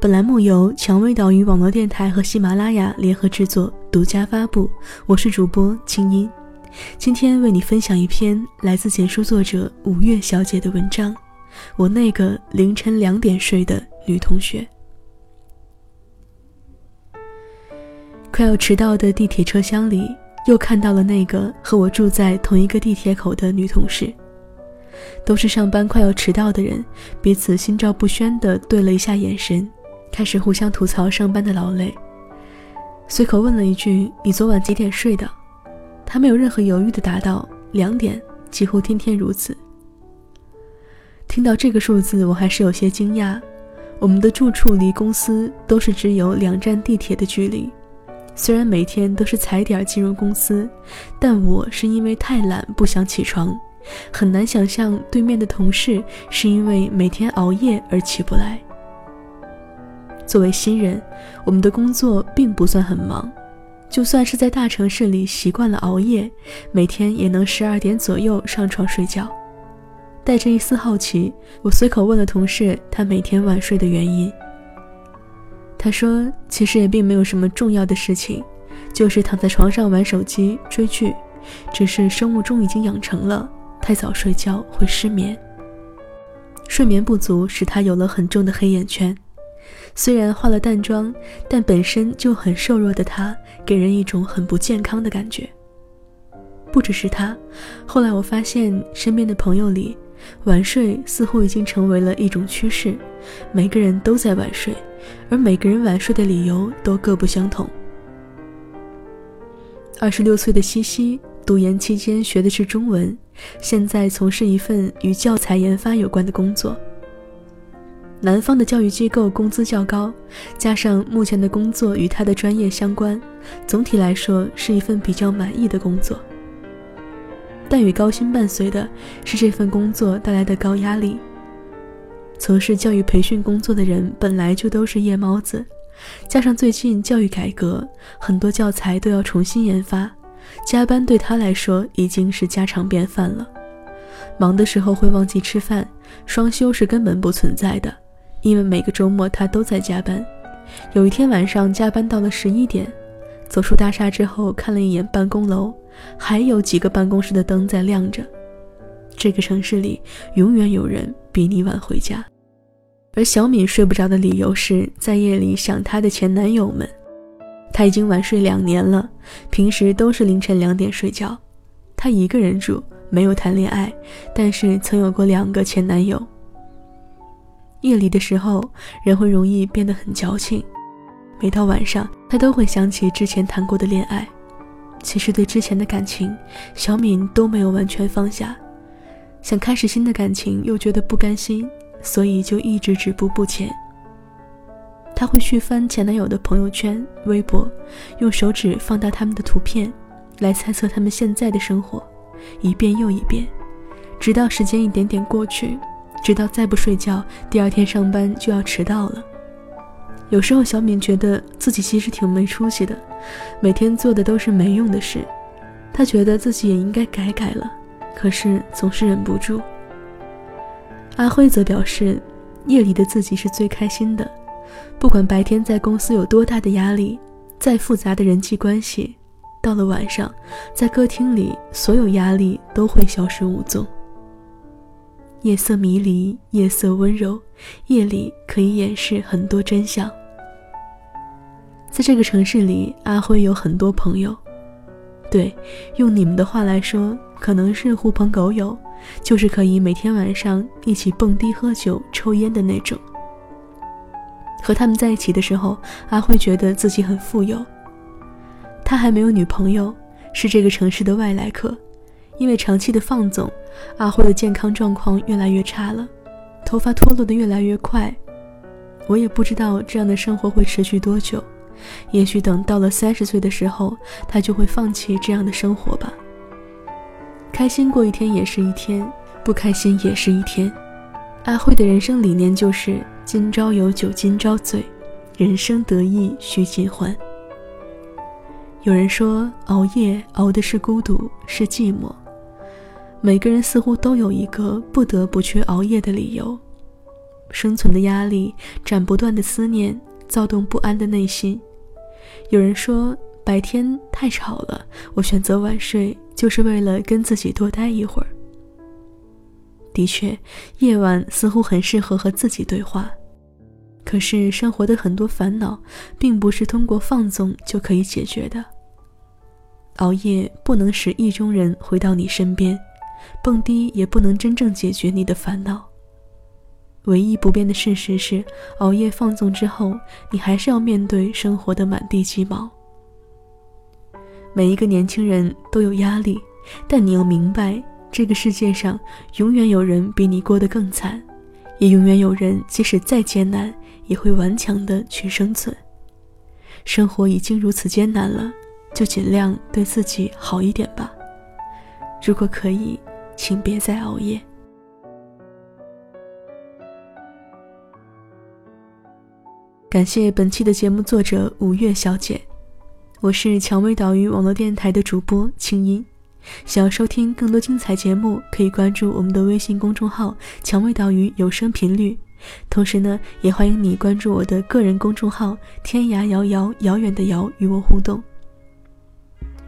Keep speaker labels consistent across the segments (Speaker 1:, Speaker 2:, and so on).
Speaker 1: 本栏目由蔷薇岛屿网络电台和喜马拉雅联合制作，独家发布。我是主播清音，今天为你分享一篇来自简书作者五月小姐的文章。我那个凌晨两点睡的女同学，快要迟到的地铁车厢里，又看到了那个和我住在同一个地铁口的女同事。都是上班快要迟到的人，彼此心照不宣地对了一下眼神，开始互相吐槽上班的劳累。随口问了一句：“你昨晚几点睡的？”他没有任何犹豫地答道：“两点。”几乎天天如此。听到这个数字，我还是有些惊讶。我们的住处离公司都是只有两站地铁的距离，虽然每天都是踩点进入公司，但我是因为太懒不想起床。很难想象对面的同事是因为每天熬夜而起不来。作为新人，我们的工作并不算很忙，就算是在大城市里习惯了熬夜，每天也能十二点左右上床睡觉。带着一丝好奇，我随口问了同事他每天晚睡的原因。他说：“其实也并没有什么重要的事情，就是躺在床上玩手机追剧，只是生物钟已经养成了。”太早睡觉会失眠，睡眠不足使他有了很重的黑眼圈。虽然化了淡妆，但本身就很瘦弱的他，给人一种很不健康的感觉。不只是他，后来我发现身边的朋友里，晚睡似乎已经成为了一种趋势，每个人都在晚睡，而每个人晚睡的理由都各不相同。二十六岁的西西。读研期间学的是中文，现在从事一份与教材研发有关的工作。南方的教育机构工资较高，加上目前的工作与他的专业相关，总体来说是一份比较满意的工作。但与高薪伴随的是这份工作带来的高压力。从事教育培训工作的人本来就都是夜猫子，加上最近教育改革，很多教材都要重新研发。加班对他来说已经是家常便饭了，忙的时候会忘记吃饭，双休是根本不存在的，因为每个周末他都在加班。有一天晚上加班到了十一点，走出大厦之后看了一眼办公楼，还有几个办公室的灯在亮着。这个城市里永远有人比你晚回家，而小敏睡不着的理由是在夜里想她的前男友们。他已经晚睡两年了，平时都是凌晨两点睡觉。他一个人住，没有谈恋爱，但是曾有过两个前男友。夜里的时候，人会容易变得很矫情。每到晚上，他都会想起之前谈过的恋爱。其实对之前的感情，小敏都没有完全放下，想开始新的感情，又觉得不甘心，所以就一直止步不前。他会去翻前男友的朋友圈、微博，用手指放大他们的图片，来猜测他们现在的生活，一遍又一遍，直到时间一点点过去，直到再不睡觉，第二天上班就要迟到了。有时候小敏觉得自己其实挺没出息的，每天做的都是没用的事，她觉得自己也应该改改了，可是总是忍不住。阿辉则表示，夜里的自己是最开心的。不管白天在公司有多大的压力，再复杂的人际关系，到了晚上，在歌厅里，所有压力都会消失无踪。夜色迷离，夜色温柔，夜里可以掩饰很多真相。在这个城市里，阿辉有很多朋友。对，用你们的话来说，可能是狐朋狗友，就是可以每天晚上一起蹦迪、喝酒、抽烟的那种。和他们在一起的时候，阿辉觉得自己很富有。他还没有女朋友，是这个城市的外来客。因为长期的放纵，阿辉的健康状况越来越差了，头发脱落的越来越快。我也不知道这样的生活会持续多久，也许等到了三十岁的时候，他就会放弃这样的生活吧。开心过一天也是一天，不开心也是一天。阿慧的人生理念就是“今朝有酒今朝醉，人生得意须尽欢”。有人说，熬夜熬的是孤独，是寂寞。每个人似乎都有一个不得不去熬夜的理由：生存的压力、斩不断的思念、躁动不安的内心。有人说，白天太吵了，我选择晚睡，就是为了跟自己多待一会儿。的确，夜晚似乎很适合和自己对话。可是，生活的很多烦恼，并不是通过放纵就可以解决的。熬夜不能使意中人回到你身边。蹦迪也不能真正解决你的烦恼。唯一不变的事实是，熬夜放纵之后，你还是要面对生活的满地鸡毛。每一个年轻人都有压力，但你要明白，这个世界上永远有人比你过得更惨，也永远有人即使再艰难，也会顽强的去生存。生活已经如此艰难了，就尽量对自己好一点吧。如果可以。请别再熬夜。感谢本期的节目作者五月小姐，我是蔷薇岛屿网络电台的主播清音。想要收听更多精彩节目，可以关注我们的微信公众号“蔷薇岛屿有声频率”。同时呢，也欢迎你关注我的个人公众号“天涯遥遥遥远的遥”，与我互动。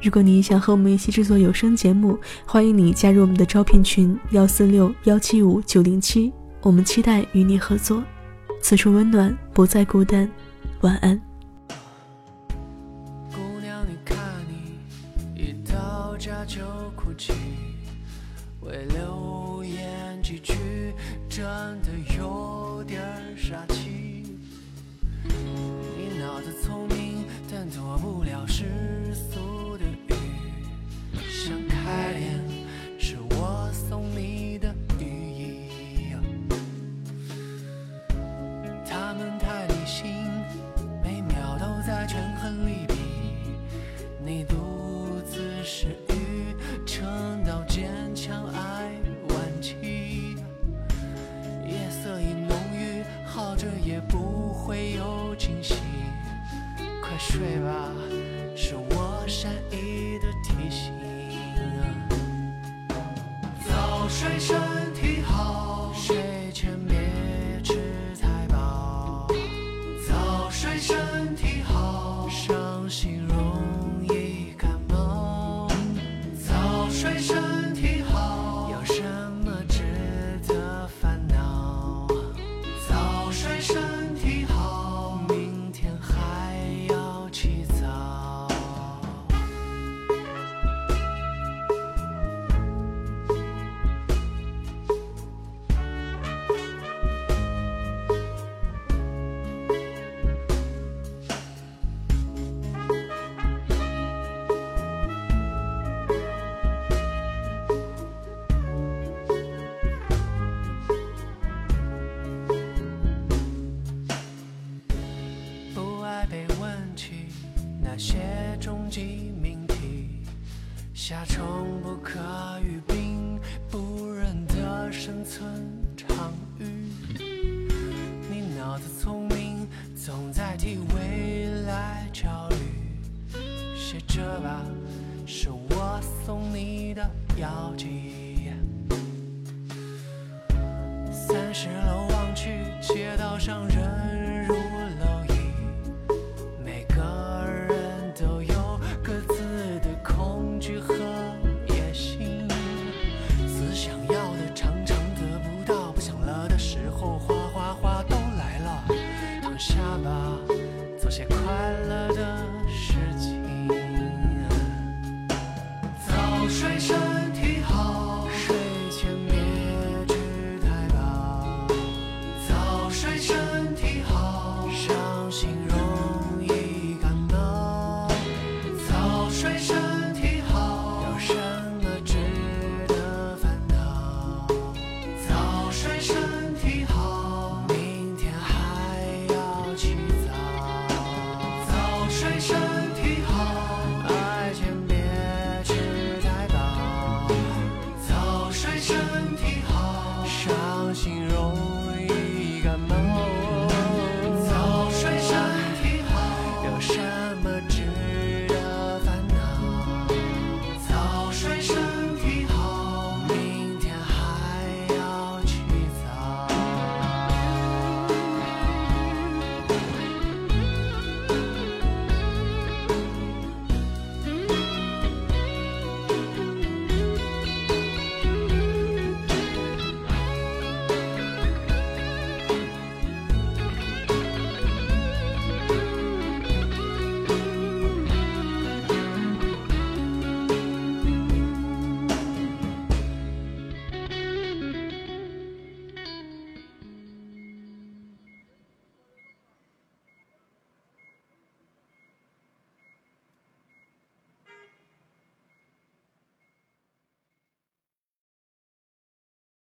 Speaker 1: 如果你想和我们一起制作有声节目，欢迎你加入我们的招聘群幺四六幺七五九零七，我们期待与你合作。此处温暖，不再孤单。晚安。
Speaker 2: 为流言几句，真的有点傻气。你脑子聪明，但做不了世俗。水深。代替未来焦虑。写这吧，是我送你的药剂。